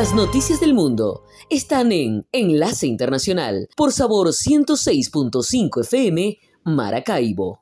Las noticias del mundo están en Enlace Internacional por Sabor 106.5 FM Maracaibo.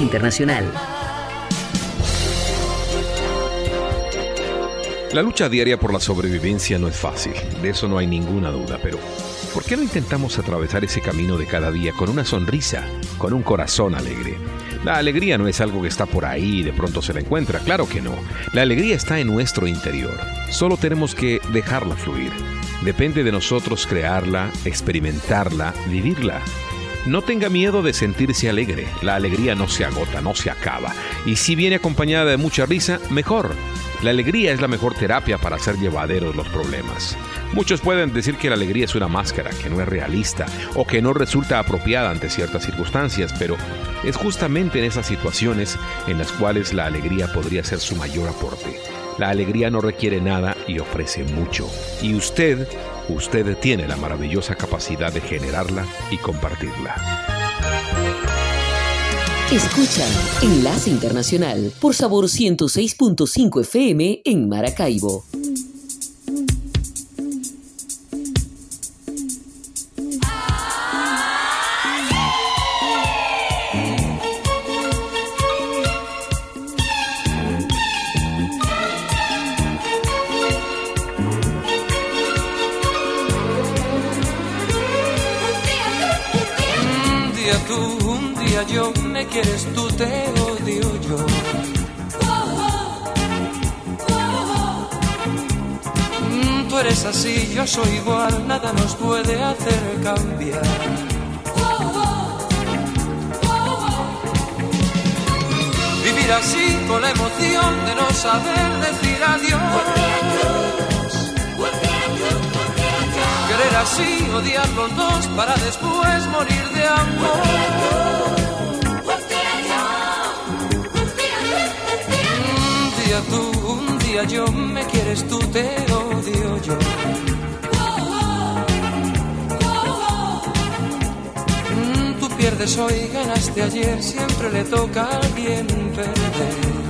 Internacional. La lucha diaria por la sobrevivencia no es fácil, de eso no hay ninguna duda, pero ¿por qué no intentamos atravesar ese camino de cada día con una sonrisa, con un corazón alegre? La alegría no es algo que está por ahí y de pronto se la encuentra, claro que no. La alegría está en nuestro interior, solo tenemos que dejarla fluir. Depende de nosotros crearla, experimentarla, vivirla. No tenga miedo de sentirse alegre. La alegría no se agota, no se acaba. Y si viene acompañada de mucha risa, mejor. La alegría es la mejor terapia para hacer llevaderos los problemas. Muchos pueden decir que la alegría es una máscara, que no es realista o que no resulta apropiada ante ciertas circunstancias, pero es justamente en esas situaciones en las cuales la alegría podría ser su mayor aporte. La alegría no requiere nada y ofrece mucho. Y usted usted tiene la maravillosa capacidad de generarla y compartirla. Escucha Enlace Internacional por Sabor 106.5 FM en Maracaibo. Quieres tú, te odio yo. Mm, tú eres así, yo soy igual, nada nos puede hacer cambiar. Vivir así con la emoción de no saber decir adiós. Querer así, odiar los dos para después morir de amor. Yo, me quieres tú, te odio yo. Mm, tú pierdes hoy, ganaste ayer, siempre le toca a alguien perder.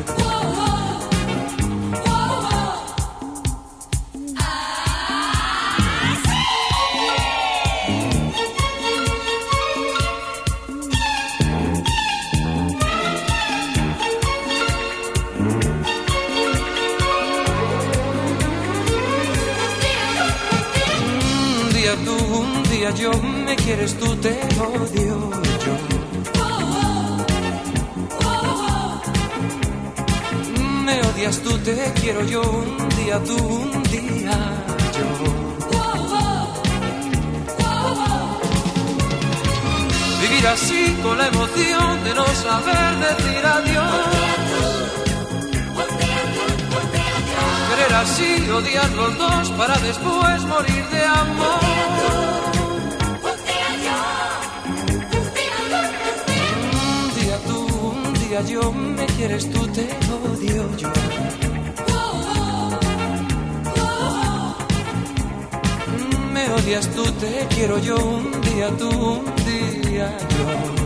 Quiero yo, un día tú, un día yo. Vivir así con la emoción de no saber decir adiós. Querer así, odiar los dos para después morir de amor. yo, me quieres tú, te odio yo. Odias tú, te quiero yo, un día tú, un día yo.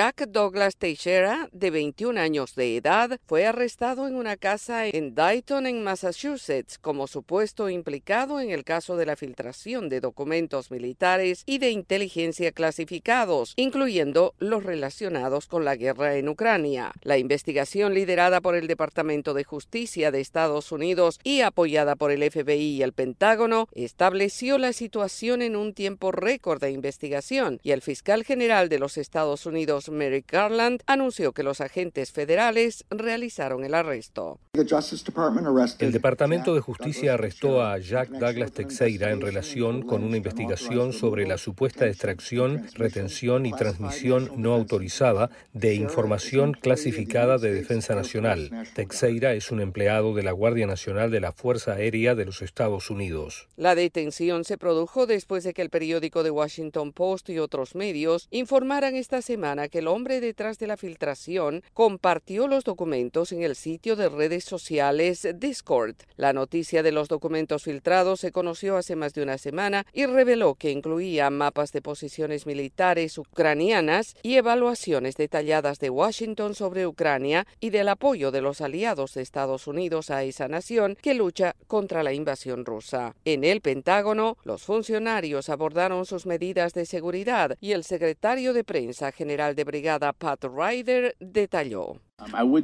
Jack Douglas Teixeira, de 21 años de edad, fue arrestado en una casa en Dayton, en Massachusetts, como supuesto implicado en el caso de la filtración de documentos militares y de inteligencia clasificados, incluyendo los relacionados con la guerra en Ucrania. La investigación liderada por el Departamento de Justicia de Estados Unidos y apoyada por el FBI y el Pentágono estableció la situación en un tiempo récord de investigación y el fiscal general de los Estados Unidos Merrick Garland, anunció que los agentes federales realizaron el arresto. El Departamento de Justicia arrestó a Jack Douglas Teixeira en relación con una investigación sobre la supuesta extracción, retención y transmisión no autorizada de información clasificada de defensa nacional. Teixeira es un empleado de la Guardia Nacional de la Fuerza Aérea de los Estados Unidos. La detención se produjo después de que el periódico The Washington Post y otros medios informaran esta semana que el hombre detrás de la filtración compartió los documentos en el sitio de redes sociales Discord. La noticia de los documentos filtrados se conoció hace más de una semana y reveló que incluía mapas de posiciones militares ucranianas y evaluaciones detalladas de Washington sobre Ucrania y del apoyo de los aliados de Estados Unidos a esa nación que lucha contra la invasión rusa. En el Pentágono, los funcionarios abordaron sus medidas de seguridad y el secretario de prensa general de brigada Pat Ryder detalló. Um,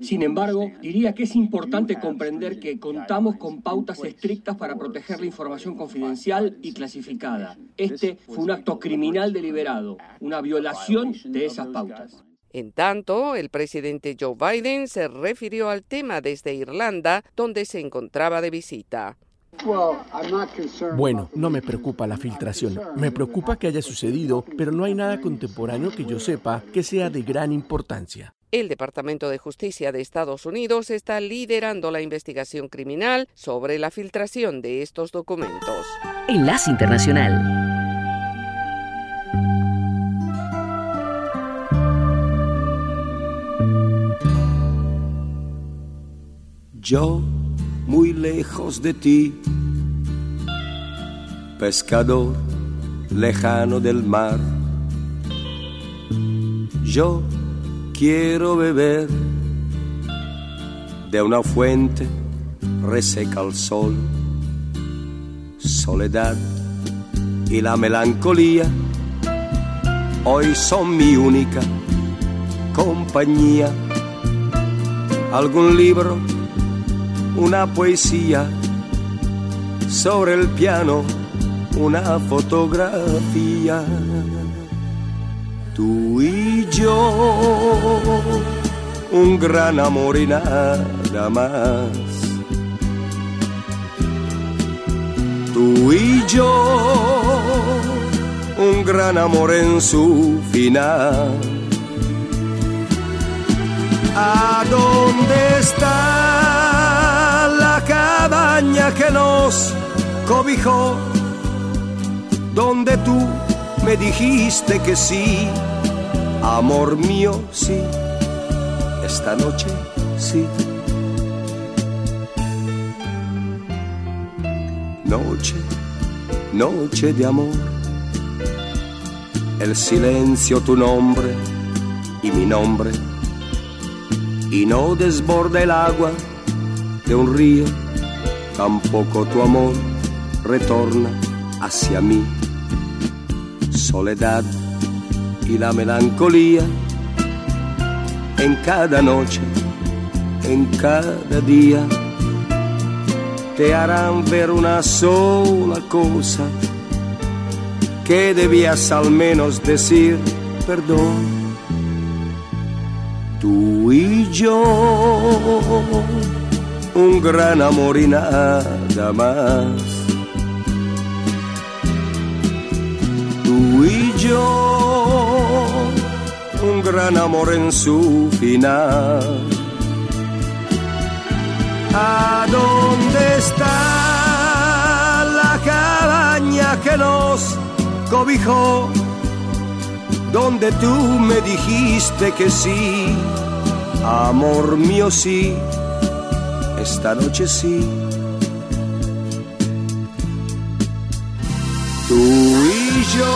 Sin embargo, diría que es importante comprender que contamos con pautas estrictas para proteger la información confidencial y clasificada. Este fue un acto criminal deliberado, una violación de esas pautas. En tanto, el presidente Joe Biden se refirió al tema desde Irlanda, donde se encontraba de visita. Bueno, no me preocupa la filtración. Me preocupa que haya sucedido, pero no hay nada contemporáneo que yo sepa que sea de gran importancia. El Departamento de Justicia de Estados Unidos está liderando la investigación criminal sobre la filtración de estos documentos. Enlace Internacional. Yo muy lejos de ti, pescador lejano del mar. Yo quiero beber de una fuente reseca al sol. Soledad y la melancolía hoy son mi única compañía. Algún libro una poesía, sobre el piano una fotografía. Tú y yo, un gran amor y nada más. Tú y yo, un gran amor en su final. ¿A dónde está? Que nos cobijó, donde tú me dijiste que sí, amor mío, sí, esta noche sí. Noche, noche de amor, el silencio tu nombre y mi nombre, y no desborda el agua de un río, tampoco tu amor retorna hacia mí. Soledad y la melancolía en cada noche, en cada día, te harán ver una sola cosa que debías al menos decir perdón. Tú y yo un gran amor y nada más. Tú y yo, un gran amor en su final. ¿A dónde está la cabaña que nos cobijó? Donde tú me dijiste que sí, amor mío sí esta noche sí. Tú y yo,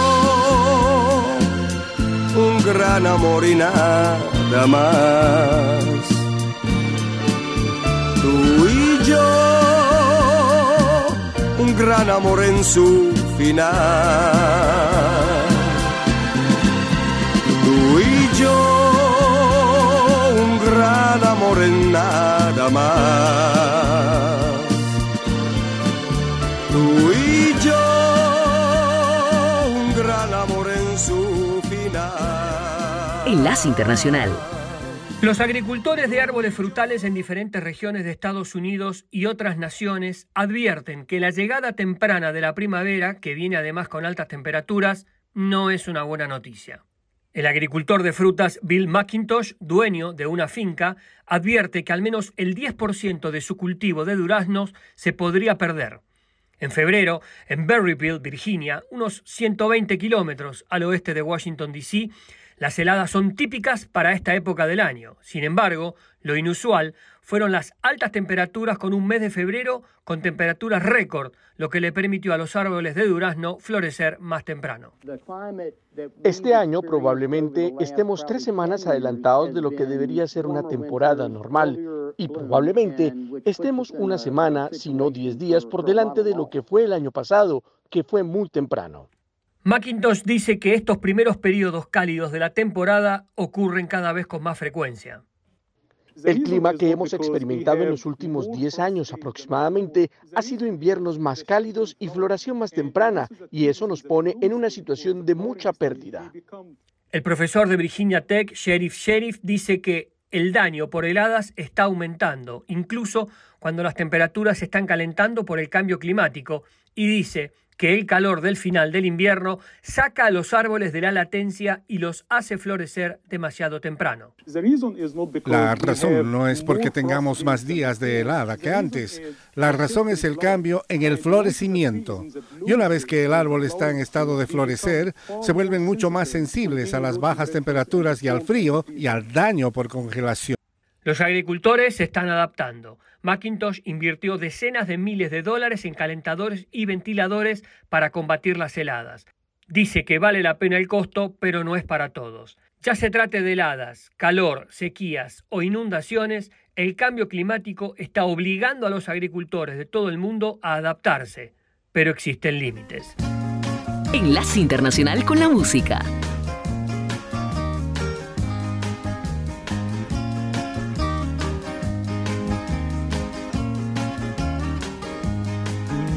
un gran amor y nada más. Tú y yo, un gran amor en su final. Tú y yo, un gran amor en nada más. Tú y yo, un gran amor en su final. Enlace Internacional. Los agricultores de árboles frutales en diferentes regiones de Estados Unidos y otras naciones advierten que la llegada temprana de la primavera, que viene además con altas temperaturas, no es una buena noticia. El agricultor de frutas Bill McIntosh, dueño de una finca, advierte que al menos el 10% de su cultivo de duraznos se podría perder. En febrero, en Berryville, Virginia, unos 120 kilómetros al oeste de Washington, D.C., las heladas son típicas para esta época del año. Sin embargo, lo inusual fueron las altas temperaturas con un mes de febrero con temperaturas récord, lo que le permitió a los árboles de durazno florecer más temprano. Este año probablemente estemos tres semanas adelantados de lo que debería ser una temporada normal y probablemente estemos una semana, si no diez días, por delante de lo que fue el año pasado, que fue muy temprano. Macintosh dice que estos primeros periodos cálidos de la temporada ocurren cada vez con más frecuencia. El clima que hemos experimentado en los últimos 10 años aproximadamente ha sido inviernos más cálidos y floración más temprana, y eso nos pone en una situación de mucha pérdida. El profesor de Virginia Tech, Sheriff Sheriff, dice que el daño por heladas está aumentando, incluso cuando las temperaturas se están calentando por el cambio climático, y dice que el calor del final del invierno saca a los árboles de la latencia y los hace florecer demasiado temprano. La razón no es porque tengamos más días de helada que antes. La razón es el cambio en el florecimiento. Y una vez que el árbol está en estado de florecer, se vuelven mucho más sensibles a las bajas temperaturas y al frío y al daño por congelación. Los agricultores se están adaptando. Macintosh invirtió decenas de miles de dólares en calentadores y ventiladores para combatir las heladas. Dice que vale la pena el costo, pero no es para todos. Ya se trate de heladas, calor, sequías o inundaciones, el cambio climático está obligando a los agricultores de todo el mundo a adaptarse, pero existen límites. Enlace Internacional con la Música.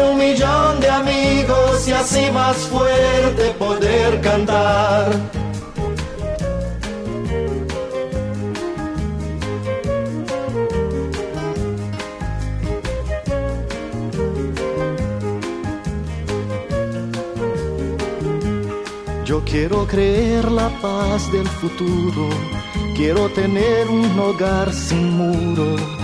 un millón de amigos y así más fuerte poder cantar. Yo quiero creer la paz del futuro, quiero tener un hogar sin muro.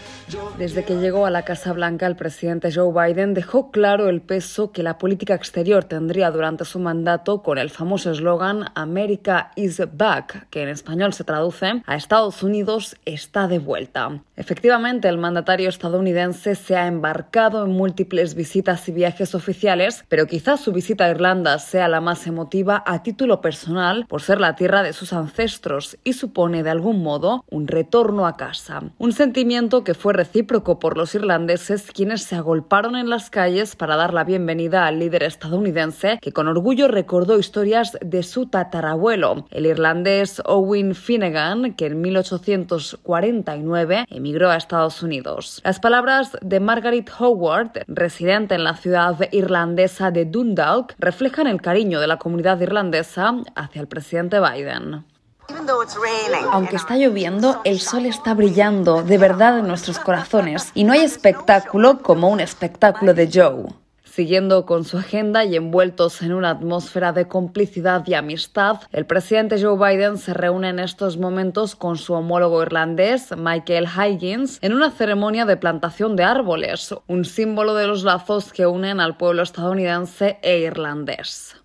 Desde que llegó a la Casa Blanca, el presidente Joe Biden dejó claro el peso que la política exterior tendría durante su mandato con el famoso eslogan America is back, que en español se traduce a Estados Unidos está de vuelta. Efectivamente, el mandatario estadounidense se ha embarcado en múltiples visitas y viajes oficiales, pero quizás su visita a Irlanda sea la más emotiva a título personal por ser la tierra de sus ancestros y supone de algún modo un retorno a casa. Un sentimiento que fue recíproco por los irlandeses quienes se agolparon en las calles para dar la bienvenida al líder estadounidense que con orgullo recordó historias de su tatarabuelo, el irlandés Owen Finnegan, que en 1849 emigró a Estados Unidos. Las palabras de Margaret Howard, residente en la ciudad irlandesa de Dundalk, reflejan el cariño de la comunidad irlandesa hacia el presidente Biden. Aunque está lloviendo, el sol está brillando de verdad en nuestros corazones y no hay espectáculo como un espectáculo de Joe. Siguiendo con su agenda y envueltos en una atmósfera de complicidad y amistad, el presidente Joe Biden se reúne en estos momentos con su homólogo irlandés, Michael Higgins, en una ceremonia de plantación de árboles, un símbolo de los lazos que unen al pueblo estadounidense e irlandés.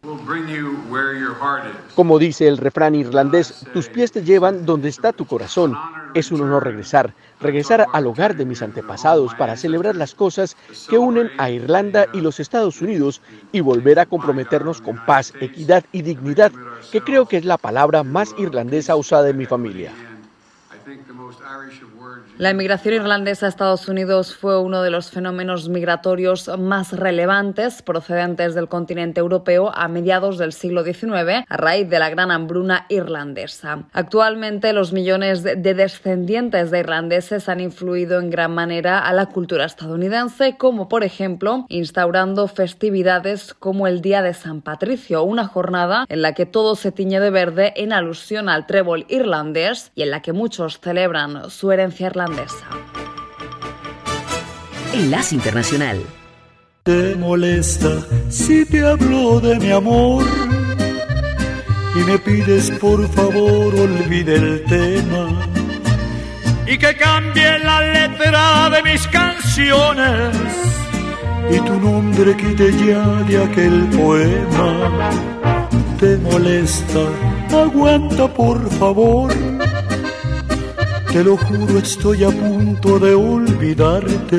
Como dice el refrán irlandés, tus pies te llevan donde está tu corazón. Es un honor regresar, regresar al hogar de mis antepasados para celebrar las cosas que unen a Irlanda y los Estados Unidos y volver a comprometernos con paz, equidad y dignidad, que creo que es la palabra más irlandesa usada en mi familia. La emigración irlandesa a Estados Unidos fue uno de los fenómenos migratorios más relevantes procedentes del continente europeo a mediados del siglo XIX a raíz de la gran hambruna irlandesa. Actualmente los millones de descendientes de irlandeses han influido en gran manera a la cultura estadounidense, como por ejemplo instaurando festividades como el Día de San Patricio, una jornada en la que todo se tiñe de verde en alusión al trébol irlandés y en la que muchos celebran su herencia irlandesa Enlace Internacional. Te molesta si te hablo de mi amor y me pides por favor olvide el tema y que cambie la letra de mis canciones y tu nombre quite ya de aquel poema. Te molesta, aguanta por favor te lo juro, estoy a punto de olvidarte.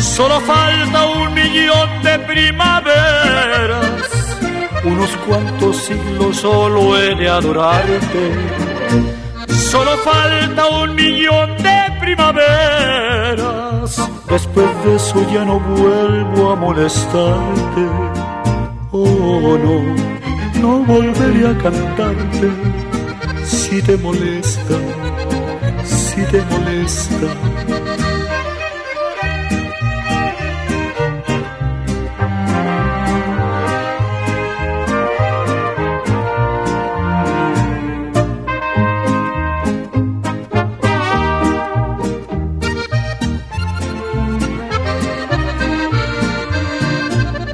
Solo falta un millón de primaveras. Unos cuantos siglos solo he de adorarte. Solo falta un millón de primaveras. Después de eso ya no vuelvo a molestarte. Oh no, no volveré a cantarte si te molesta si te molesta.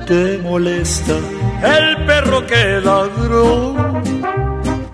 Te molesta el perro que ladró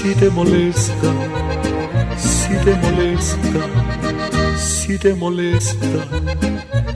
si te molesta, si te molesta, si te molesta,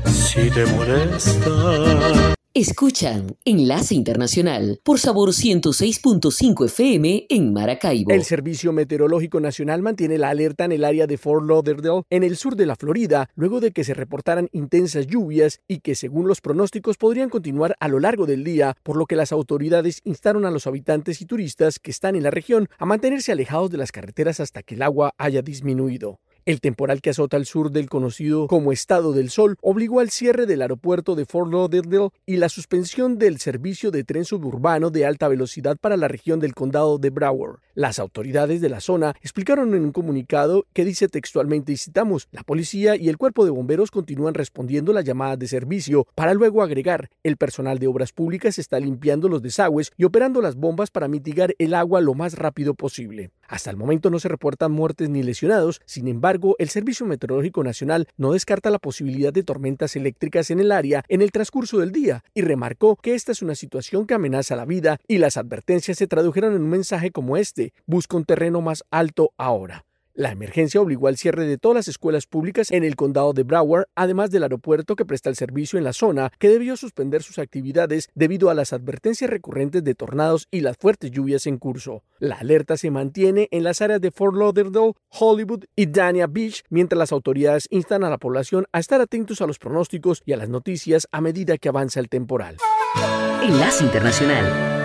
si te molesta. Escuchan Enlace Internacional por Sabor 106.5 FM en Maracaibo. El Servicio Meteorológico Nacional mantiene la alerta en el área de Fort Lauderdale, en el sur de la Florida, luego de que se reportaran intensas lluvias y que según los pronósticos podrían continuar a lo largo del día, por lo que las autoridades instaron a los habitantes y turistas que están en la región a mantenerse alejados de las carreteras hasta que el agua haya disminuido. El temporal que azota al sur del conocido como Estado del Sol obligó al cierre del aeropuerto de Fort Lauderdale y la suspensión del servicio de tren suburbano de alta velocidad para la región del condado de Broward. Las autoridades de la zona explicaron en un comunicado que dice textualmente citamos, la policía y el cuerpo de bomberos continúan respondiendo las llamadas de servicio para luego agregar, el personal de obras públicas está limpiando los desagües y operando las bombas para mitigar el agua lo más rápido posible. Hasta el momento no se reportan muertes ni lesionados, sin embargo, el Servicio Meteorológico Nacional no descarta la posibilidad de tormentas eléctricas en el área en el transcurso del día y remarcó que esta es una situación que amenaza la vida y las advertencias se tradujeron en un mensaje como este, busca un terreno más alto ahora. La emergencia obligó al cierre de todas las escuelas públicas en el condado de Broward, además del aeropuerto que presta el servicio en la zona, que debió suspender sus actividades debido a las advertencias recurrentes de tornados y las fuertes lluvias en curso. La alerta se mantiene en las áreas de Fort Lauderdale, Hollywood y Dania Beach, mientras las autoridades instan a la población a estar atentos a los pronósticos y a las noticias a medida que avanza el temporal. Enlace Internacional.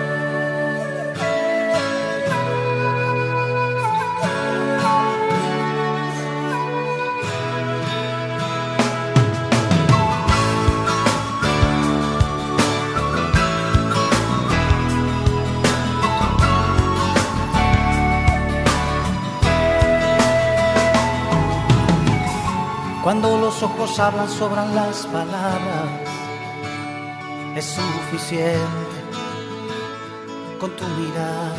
Cuando los ojos hablan, sobran las palabras. Es suficiente con tu mirada.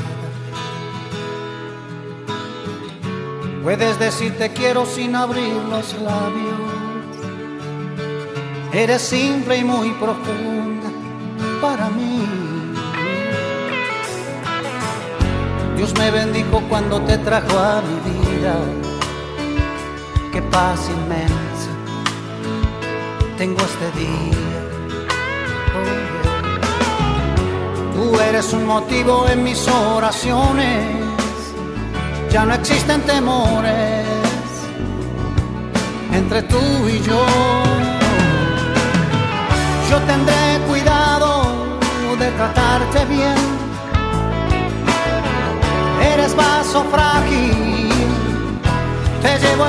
Puedes decir te quiero sin abrir los labios. Eres simple y muy profunda para mí. Dios me bendijo cuando te trajo a mi vida qué paz inmensa tengo este día. Tú eres un motivo en mis oraciones, ya no existen temores entre tú y yo. Yo tendré cuidado de tratarte bien. Eres vaso frágil te llevo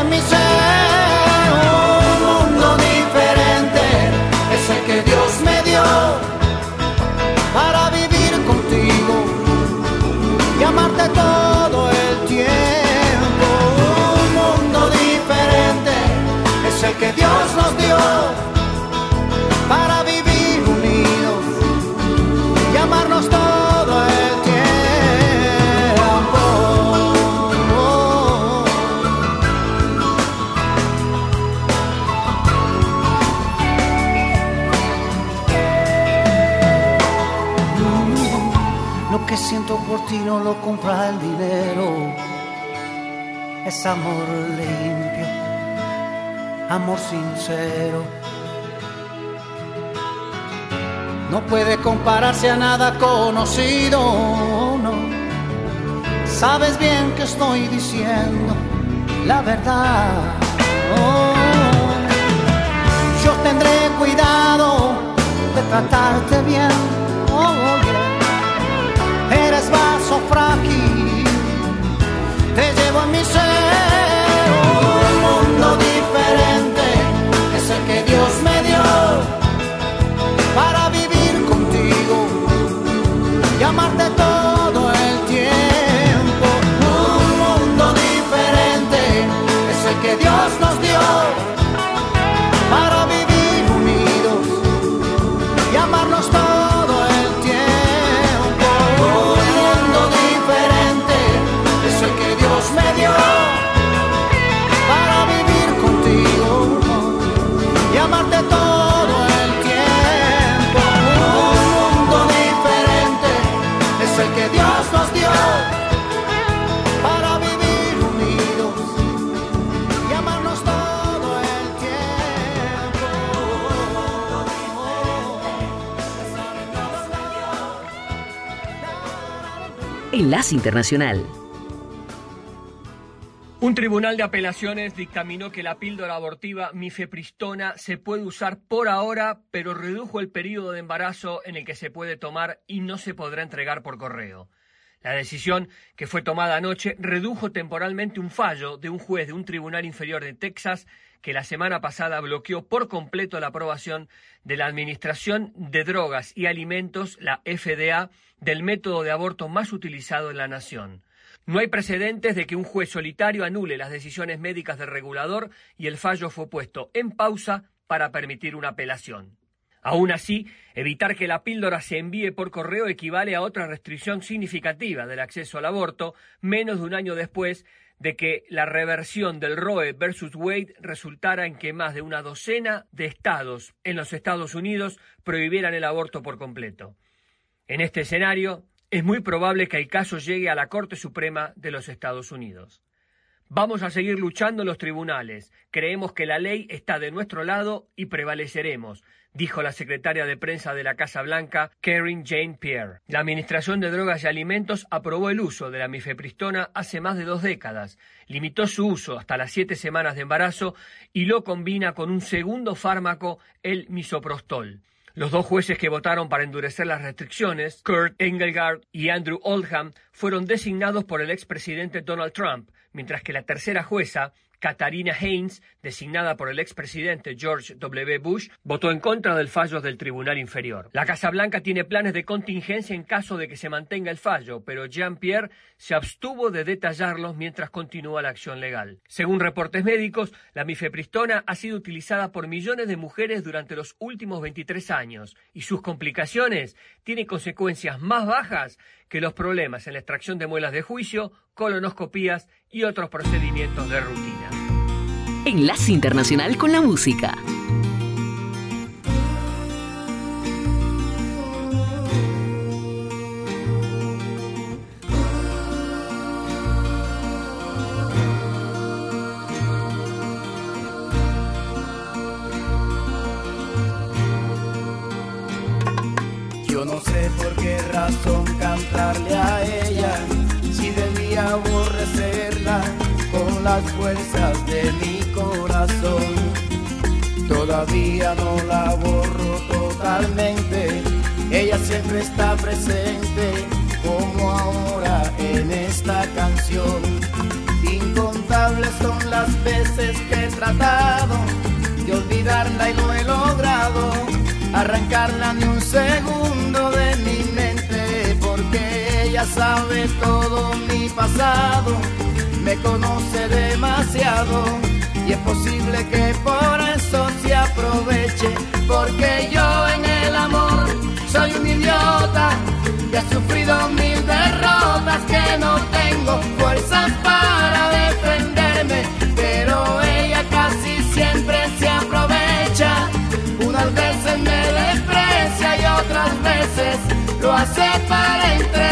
siento por ti no lo compra el dinero. Es amor limpio, amor sincero. No puede compararse a nada conocido, no. Sabes bien que estoy diciendo la verdad. Yo tendré cuidado de tratarte bien. Vaso frágil, te llevo en mi ser. Un mundo diferente es el que Dios me dio para vivir contigo y amarte todo Enlace Internacional. Un tribunal de apelaciones dictaminó que la píldora abortiva mifepristona se puede usar por ahora, pero redujo el periodo de embarazo en el que se puede tomar y no se podrá entregar por correo. La decisión que fue tomada anoche redujo temporalmente un fallo de un juez de un tribunal inferior de Texas que la semana pasada bloqueó por completo la aprobación de la Administración de Drogas y Alimentos, la FDA, del método de aborto más utilizado en la nación. No hay precedentes de que un juez solitario anule las decisiones médicas del regulador y el fallo fue puesto en pausa para permitir una apelación. Aún así, evitar que la píldora se envíe por correo equivale a otra restricción significativa del acceso al aborto, menos de un año después de que la reversión del Roe versus Wade resultara en que más de una docena de estados en los Estados Unidos prohibieran el aborto por completo. En este escenario, es muy probable que el caso llegue a la Corte Suprema de los Estados Unidos. Vamos a seguir luchando en los tribunales. Creemos que la ley está de nuestro lado y prevaleceremos, dijo la secretaria de prensa de la Casa Blanca, Karen Jane Pierre. La Administración de Drogas y Alimentos aprobó el uso de la mifepristona hace más de dos décadas, limitó su uso hasta las siete semanas de embarazo y lo combina con un segundo fármaco, el misoprostol. Los dos jueces que votaron para endurecer las restricciones, Kurt Engelgard y Andrew Oldham, fueron designados por el expresidente Donald Trump, mientras que la tercera jueza, Katarina Haynes, designada por el expresidente George W. Bush, votó en contra del fallo del Tribunal Inferior. La Casa Blanca tiene planes de contingencia en caso de que se mantenga el fallo, pero Jean-Pierre se abstuvo de detallarlos mientras continúa la acción legal. Según reportes médicos, la mifepristona ha sido utilizada por millones de mujeres durante los últimos 23 años y sus complicaciones tienen consecuencias más bajas que los problemas en la extracción de muelas de juicio, colonoscopías y otros procedimientos de rutina. Enlace Internacional con la Música. Yo no sé por qué razón cantarle a ella, las fuerzas de mi corazón. Todavía no la borro totalmente, ella siempre está presente, como ahora en esta canción. Incontables son las veces que he tratado de olvidarla y no he logrado arrancarla ni un segundo de mi mente, porque ella sabe todo mi pasado, me conoce demasiado y es posible que por eso se aproveche, porque yo en el amor soy un idiota que ha sufrido mil derrotas, que no tengo fuerzas para defenderme, pero ella casi siempre se aprovecha. Unas veces me desprecia y otras veces lo hace para entretenerme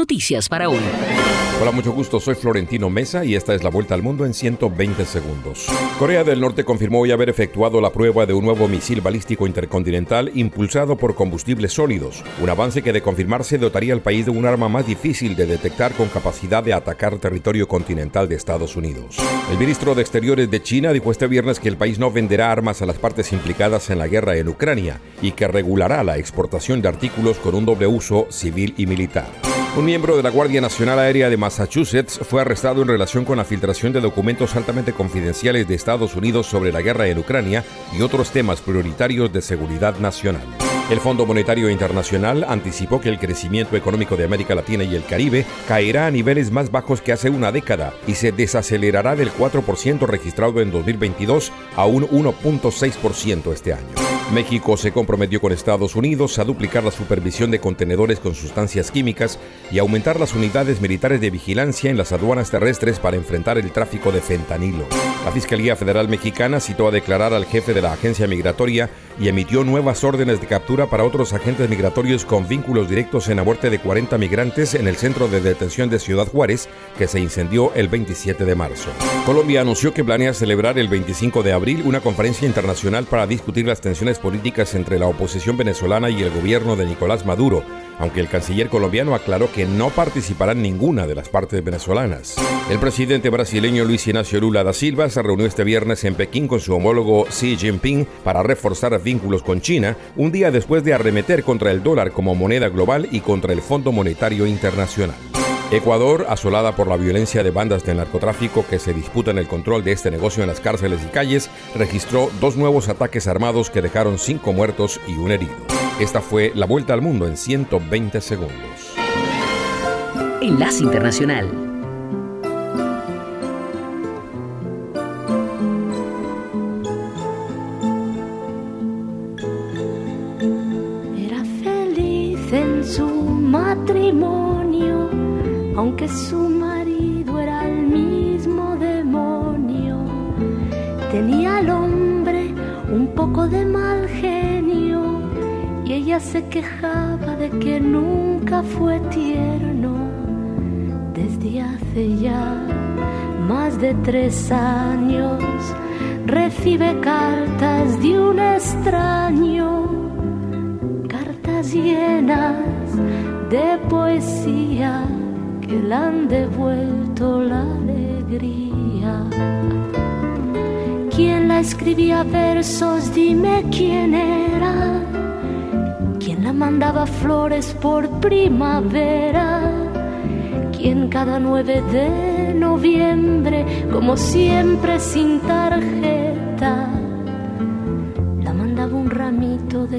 noticias para hoy. Hola, mucho gusto. Soy Florentino Mesa y esta es la vuelta al mundo en 120 segundos. Corea del Norte confirmó hoy haber efectuado la prueba de un nuevo misil balístico intercontinental impulsado por combustibles sólidos, un avance que de confirmarse dotaría al país de un arma más difícil de detectar con capacidad de atacar territorio continental de Estados Unidos. El ministro de Exteriores de China dijo este viernes que el país no venderá armas a las partes implicadas en la guerra en Ucrania y que regulará la exportación de artículos con un doble uso civil y militar. Un miembro de la Guardia Nacional Aérea de Massachusetts fue arrestado en relación con la filtración de documentos altamente confidenciales de Estados Unidos sobre la guerra en Ucrania y otros temas prioritarios de seguridad nacional. El Fondo Monetario Internacional anticipó que el crecimiento económico de América Latina y el Caribe caerá a niveles más bajos que hace una década y se desacelerará del 4% registrado en 2022 a un 1.6% este año. México se comprometió con Estados Unidos a duplicar la supervisión de contenedores con sustancias químicas y aumentar las unidades militares de vigilancia en las aduanas terrestres para enfrentar el tráfico de fentanilo. La Fiscalía Federal Mexicana citó a declarar al jefe de la agencia migratoria y emitió nuevas órdenes de captura para otros agentes migratorios con vínculos directos en la muerte de 40 migrantes en el centro de detención de Ciudad Juárez, que se incendió el 27 de marzo. Colombia anunció que planea celebrar el 25 de abril una conferencia internacional para discutir las tensiones políticas entre la oposición venezolana y el gobierno de Nicolás Maduro, aunque el canciller colombiano aclaró que no participará en ninguna de las partes venezolanas. El presidente brasileño Luis Ignacio Lula da Silva se reunió este viernes en Pekín con su homólogo Xi Jinping para reforzar vínculos con China, un día después de arremeter contra el dólar como moneda global y contra el Fondo Monetario Internacional. Ecuador, asolada por la violencia de bandas de narcotráfico que se disputan el control de este negocio en las cárceles y calles, registró dos nuevos ataques armados que dejaron cinco muertos y un herido. Esta fue la vuelta al mundo en 120 segundos. Enlace Internacional. Matrimonio, aunque su marido era el mismo demonio. Tenía al hombre un poco de mal genio y ella se quejaba de que nunca fue tierno desde hace ya más de tres años recibe cartas de un extraño, cartas llenas de poesía que le han devuelto la alegría. ¿Quién la escribía versos? Dime quién era. ¿Quién la mandaba flores por primavera? ¿Quién cada 9 de noviembre, como siempre sin tarjeta, la mandaba un ramito de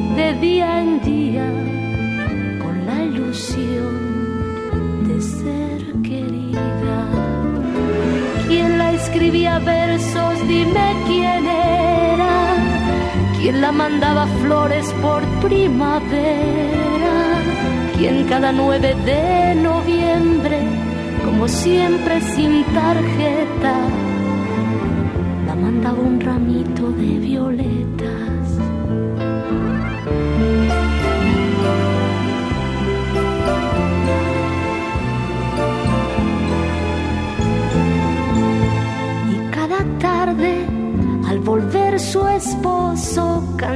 de día en día con la ilusión de ser querida. ¿Quién la escribía versos? Dime quién era. ¿Quién la mandaba flores por primavera? ¿Quién cada 9 de noviembre, como siempre sin tarjeta, la mandaba un ramito de violetas?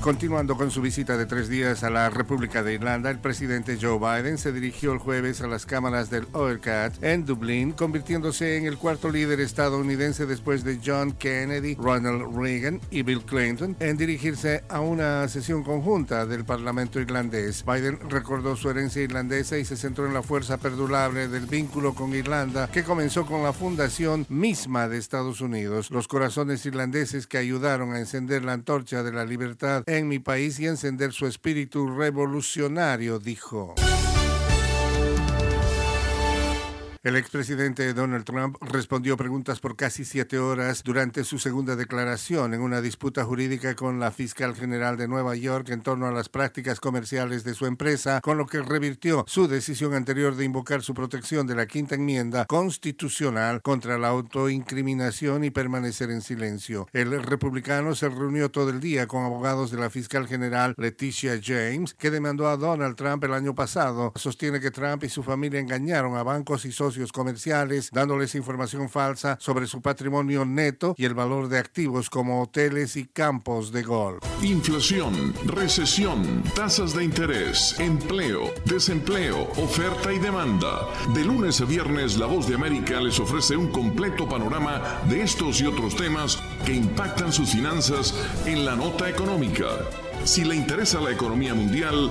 Continuando con su visita de tres días a la República de Irlanda, el presidente Joe Biden se dirigió el jueves a las cámaras del OERCAT en Dublín, convirtiéndose en el cuarto líder estadounidense después de John Kennedy, Ronald Reagan y Bill Clinton en dirigirse a una sesión conjunta del Parlamento irlandés. Biden recordó su herencia irlandesa y se centró en la fuerza perdurable del vínculo con Irlanda que comenzó con la fundación misma de Estados Unidos. Los corazones irlandeses que ayudaron a encender la antorcha de la libertad en mi país y encender su espíritu revolucionario, dijo. El expresidente Donald Trump respondió preguntas por casi siete horas durante su segunda declaración en una disputa jurídica con la fiscal general de Nueva York en torno a las prácticas comerciales de su empresa, con lo que revirtió su decisión anterior de invocar su protección de la quinta enmienda constitucional contra la autoincriminación y permanecer en silencio. El republicano se reunió todo el día con abogados de la fiscal general Leticia James, que demandó a Donald Trump el año pasado. Sostiene que Trump y su familia engañaron a bancos y socios comerciales, dándoles información falsa sobre su patrimonio neto y el valor de activos como hoteles y campos de golf. Inflación, recesión, tasas de interés, empleo, desempleo, oferta y demanda. De lunes a viernes, La Voz de América les ofrece un completo panorama de estos y otros temas que impactan sus finanzas en la nota económica. Si le interesa la economía mundial,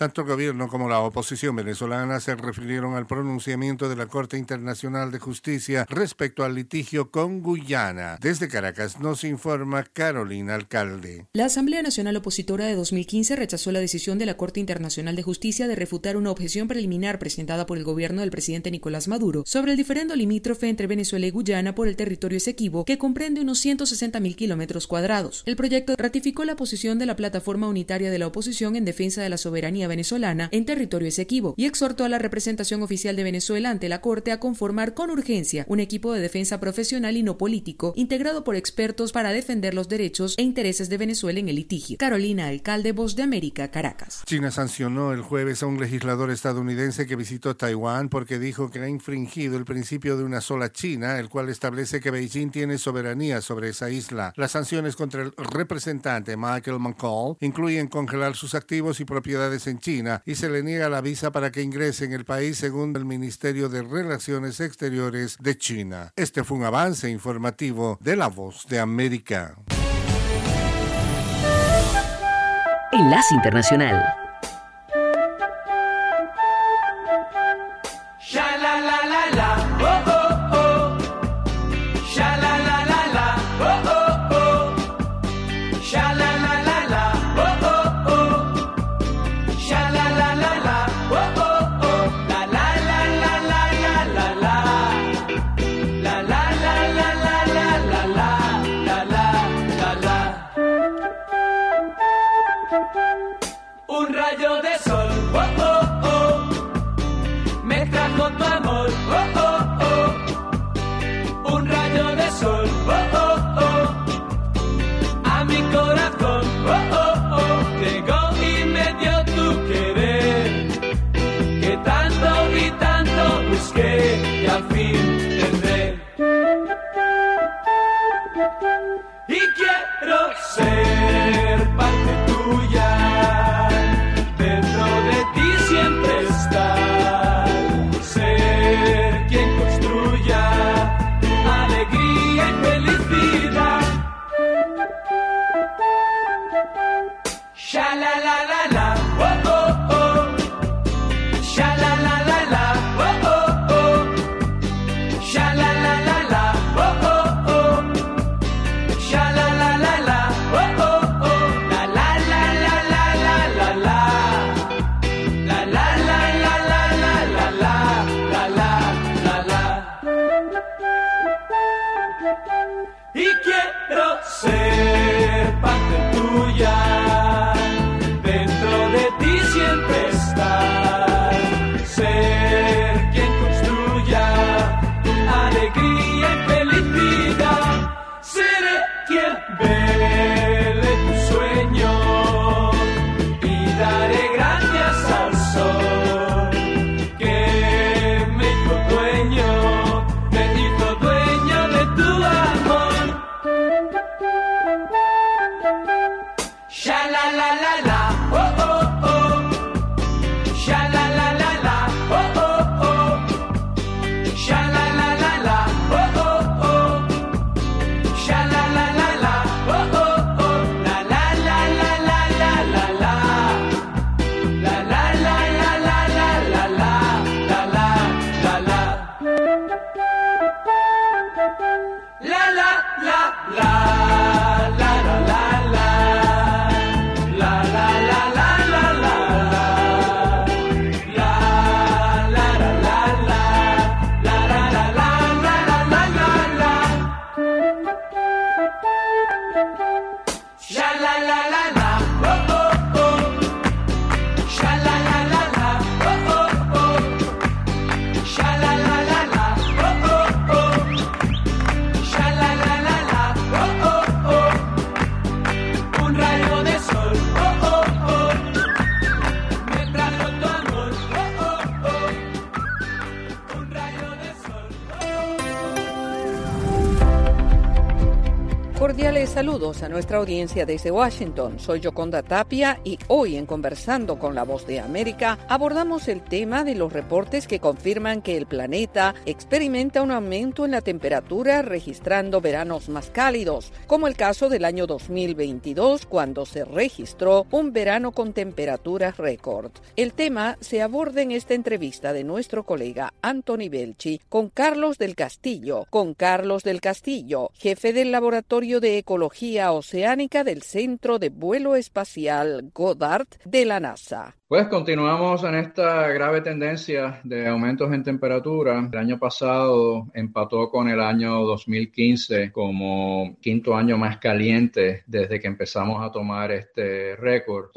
Tanto el gobierno como la oposición venezolana se refirieron al pronunciamiento de la Corte Internacional de Justicia respecto al litigio con Guyana. Desde Caracas nos informa Carolina Alcalde. La Asamblea Nacional Opositora de 2015 rechazó la decisión de la Corte Internacional de Justicia de refutar una objeción preliminar presentada por el gobierno del presidente Nicolás Maduro sobre el diferendo limítrofe entre Venezuela y Guyana por el territorio Esequibo, que comprende unos 160.000 kilómetros cuadrados. El proyecto ratificó la posición de la plataforma unitaria de la oposición en defensa de la soberanía venezolana en territorio Esequibo y exhortó a la representación oficial de Venezuela ante la Corte a conformar con urgencia un equipo de defensa profesional y no político integrado por expertos para defender los derechos e intereses de Venezuela en el litigio. Carolina Alcalde, Voz de América, Caracas. China sancionó el jueves a un legislador estadounidense que visitó Taiwán porque dijo que ha infringido el principio de una sola China, el cual establece que Beijing tiene soberanía sobre esa isla. Las sanciones contra el representante Michael McCall incluyen congelar sus activos y propiedades en China y se le niega la visa para que ingrese en el país según el Ministerio de Relaciones Exteriores de China. Este fue un avance informativo de La Voz de América. Enlace Internacional. A nuestra audiencia desde Washington. Soy Yoconda Tapia y hoy en Conversando con la Voz de América abordamos el tema de los reportes que confirman que el planeta experimenta un aumento en la temperatura registrando veranos más cálidos, como el caso del año 2022 cuando se registró un verano con temperaturas récord. El tema se aborda en esta entrevista de nuestro colega Anthony Belchi con Carlos del Castillo, con Carlos del Castillo, jefe del Laboratorio de Ecología Oceánica del Centro de Vuelo Espacial Goddard de la NASA. Pues continuamos en esta grave tendencia de aumentos en temperatura. El año pasado empató con el año 2015 como quinto año más caliente desde que empezamos a tomar este récord.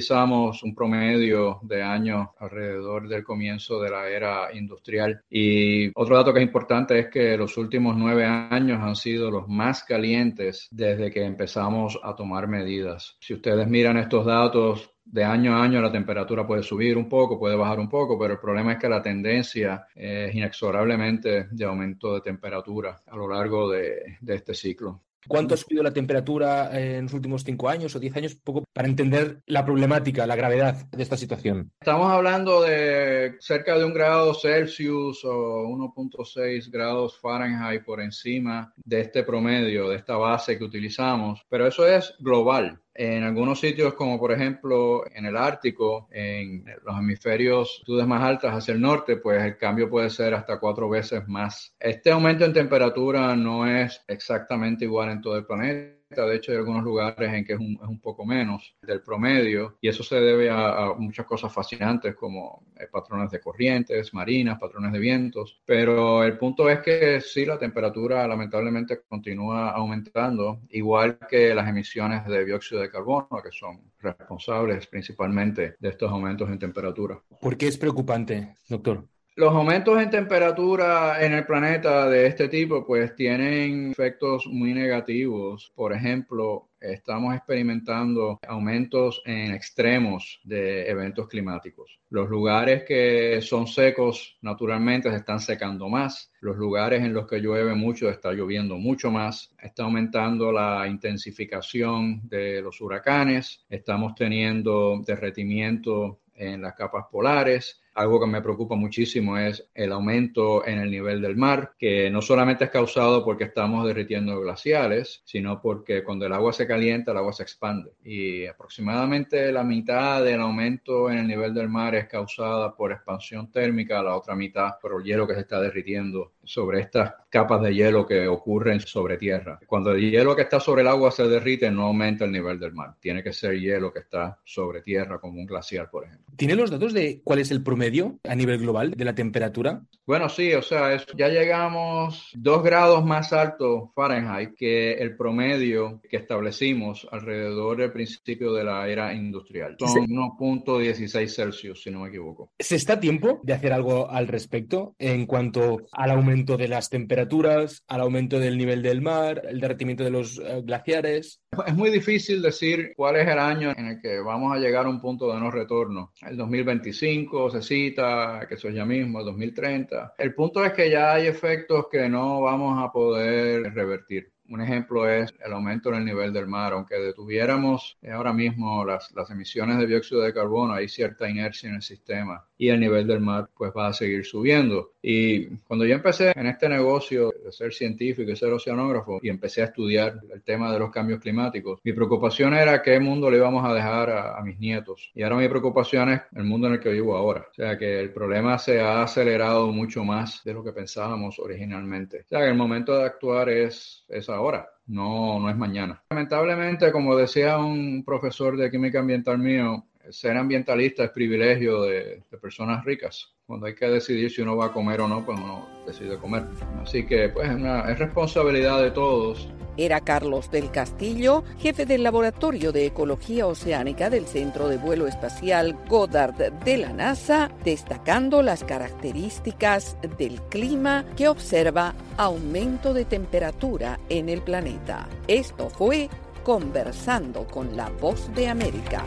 Utilizamos un promedio de años alrededor del comienzo de la era industrial. Y otro dato que es importante es que los últimos nueve años han sido los más calientes desde que empezamos a tomar medidas. Si ustedes miran estos datos, de año a año la temperatura puede subir un poco, puede bajar un poco, pero el problema es que la tendencia es inexorablemente de aumento de temperatura a lo largo de, de este ciclo. ¿Cuánto ha subido la temperatura en los últimos cinco años o diez años? Poco para entender la problemática, la gravedad de esta situación. Estamos hablando de cerca de un grado Celsius o 1.6 grados Fahrenheit por encima de este promedio, de esta base que utilizamos, pero eso es global. En algunos sitios, como por ejemplo en el Ártico, en los hemisferios altitudes más altas hacia el norte, pues el cambio puede ser hasta cuatro veces más. Este aumento en temperatura no es exactamente igual en todo el planeta de hecho hay algunos lugares en que es un, es un poco menos del promedio y eso se debe a, muchas cosas fascinantes como eh, patrones de corrientes marinas, patrones de vientos, pero el punto es que sí, la temperatura lamentablemente continúa aumentando, igual que las emisiones de dióxido de carbono, que son responsables principalmente de estos aumentos en temperatura. ¿Por qué es preocupante, doctor? Los aumentos en temperatura en el planeta de este tipo pues tienen efectos muy negativos. Por ejemplo, estamos experimentando aumentos en extremos de eventos climáticos. Los lugares que son secos naturalmente se están secando más. Los lugares en los que llueve mucho está lloviendo mucho más. Está aumentando la intensificación de los huracanes. Estamos teniendo derretimiento en las capas polares. Algo que me preocupa muchísimo es el aumento en el nivel del mar, que no solamente es causado porque estamos derritiendo glaciares, sino porque cuando el agua se calienta, el agua se expande. Y aproximadamente la mitad del aumento en el nivel del mar es causada por expansión térmica, la otra mitad por el hielo que se está derritiendo sobre estas capas de hielo que ocurren sobre tierra. Cuando el hielo que está sobre el agua se derrite, no aumenta el nivel del mar. Tiene que ser hielo que está sobre tierra, como un glaciar, por ejemplo. ¿Tiene los datos de cuál es el promedio a nivel global de la temperatura? Bueno, sí, o sea, es, ya llegamos dos grados más alto Fahrenheit que el promedio que establecimos alrededor del principio de la era industrial. Son Sí. 1.16 Celsius, si no me equivoco. ¿Se está a tiempo de hacer algo al respecto en cuanto al aumento de las temperaturas, al aumento del nivel del mar, el derretimiento de los eh, glaciares? Es muy difícil decir cuál es el año en el que vamos a llegar a un punto de no retorno. El 2025 se cita, que eso es ya mismo, el 2030. El punto es que ya hay efectos que no vamos a poder revertir. Un ejemplo es el aumento en el nivel del mar. Aunque detuviéramos eh, ahora mismo las, emisiones de dióxido de carbono, hay cierta inercia en el sistema y el nivel del mar pues va a seguir subiendo. Y cuando yo empecé en este negocio de ser científico y ser oceanógrafo y empecé a estudiar el tema de los cambios climáticos, mi preocupación era qué mundo le íbamos a dejar a, a mis nietos. Y ahora mi preocupación es el mundo en el que vivo ahora. O sea que el problema se ha acelerado mucho más de lo que pensábamos originalmente. O sea que el momento de actuar es, es ahora. No, no es mañana. Lamentablemente, como decía un profesor de química ambiental mío, ser ambientalista es privilegio de, personas ricas. Cuando hay que decidir si uno va a comer o no, pues uno decide comer. Así que pues es responsabilidad de todos. Era Carlos del Castillo, jefe del Laboratorio de Ecología Oceánica del Centro de Vuelo Espacial Goddard de la NASA, destacando las características del clima que observa aumento de temperatura en el planeta. Esto fue Conversando con la Voz de América.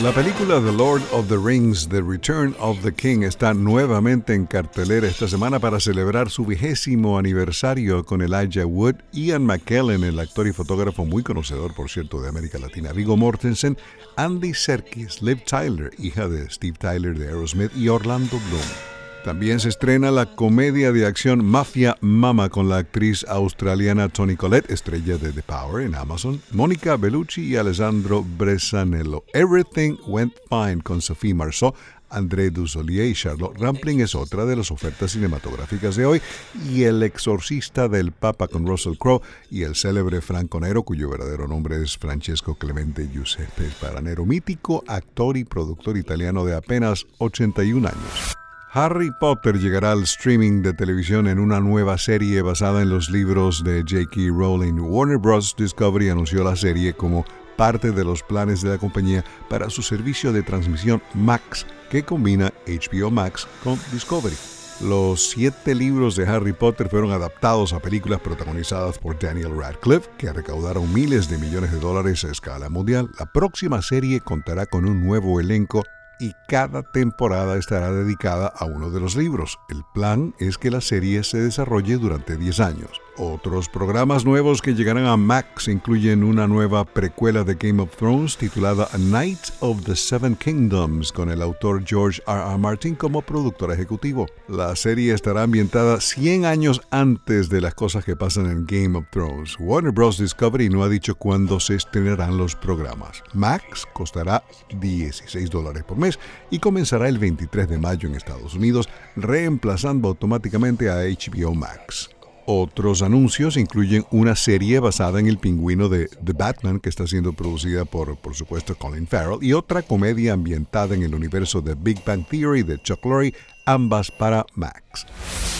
La película The Lord of the Rings, The Return of the King, está nuevamente en cartelera esta semana para celebrar su vigésimo aniversario con Elijah Wood, Ian McKellen, el actor y fotógrafo muy conocedor, por cierto, de América Latina, Vigo Mortensen, Andy Serkis, Liv Tyler, hija de Steve Tyler de Aerosmith, y Orlando Bloom. También se estrena la comedia de acción Mafia Mama con la actriz australiana Toni Collette, estrella de The Power en Amazon, Mónica Bellucci y Alessandro Bresanello. Everything Went Fine con Sophie Marceau, André Dusolier y Charlotte Rampling es otra de las ofertas cinematográficas de hoy, y El exorcista del Papa con Russell Crowe y el célebre Franco Nero, cuyo verdadero nombre es Francesco Clemente Giuseppe Paranero, mítico actor y productor italiano de apenas 81 años. Harry Potter llegará al streaming de televisión en una nueva serie basada en los libros de J.K. Rowling. Warner Bros. Discovery anunció la serie como parte de los planes de la compañía para su servicio de transmisión Max, que combina HBO Max con Discovery. Los siete libros de Harry Potter fueron adaptados a películas protagonizadas por Daniel Radcliffe, que recaudaron miles de millones de dólares a escala mundial. La próxima serie contará con un nuevo elenco y cada temporada estará dedicada a uno de los libros. El plan es que la serie se desarrolle durante 10 años. Otros programas nuevos que llegarán a Max incluyen una nueva precuela de Game of Thrones titulada A Night of the Seven Kingdoms con el autor George R. R. Martin como productor ejecutivo. La serie estará ambientada 100 años antes de las cosas que pasan en Game of Thrones. Warner Bros. Discovery no ha dicho cuándo se estrenarán los programas. Max costará 16 dólares por mes y comenzará el 23 de mayo en Estados Unidos, reemplazando automáticamente a HBO Max. Otros anuncios incluyen una serie basada en el pingüino de The Batman que está siendo producida por, por supuesto, Colin Farrell y otra comedia ambientada en el universo de Big Bang Theory de Chuck Lorre, ambas para Max.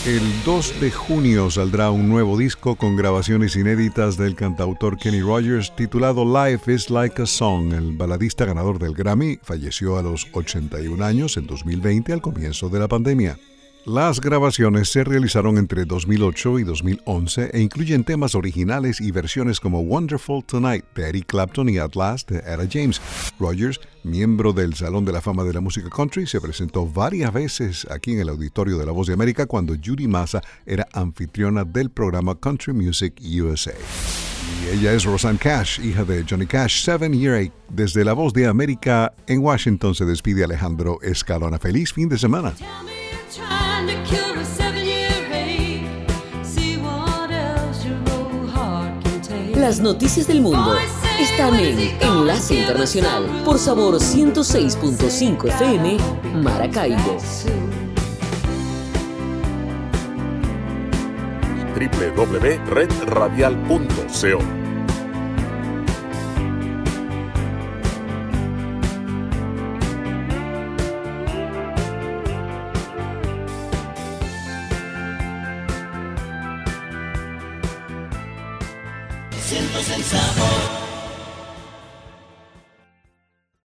El 2 de junio saldrá un nuevo disco con grabaciones inéditas del cantautor Kenny Rogers titulado Life is Like a Song. El baladista ganador del Grammy falleció a los 81 años en 2020 al comienzo de la pandemia. Las grabaciones se realizaron entre 2008 y 2011 e incluyen temas originales y versiones como Wonderful Tonight de Eric Clapton y At Last de Etta James. Rogers, miembro del Salón de la Fama de la Música Country, se presentó varias veces aquí en el auditorio de La Voz de América cuando Judy Massa era anfitriona del programa Country Music USA. Y ella es Rosanne Cash, hija de Johnny Cash, Seven Year Eight. Desde La Voz de América en Washington se despide Alejandro Escalona. Feliz fin de semana. Las noticias del mundo están en Enlace Internacional por Sabor 106.5 FM Maracaibo. www.redradial.co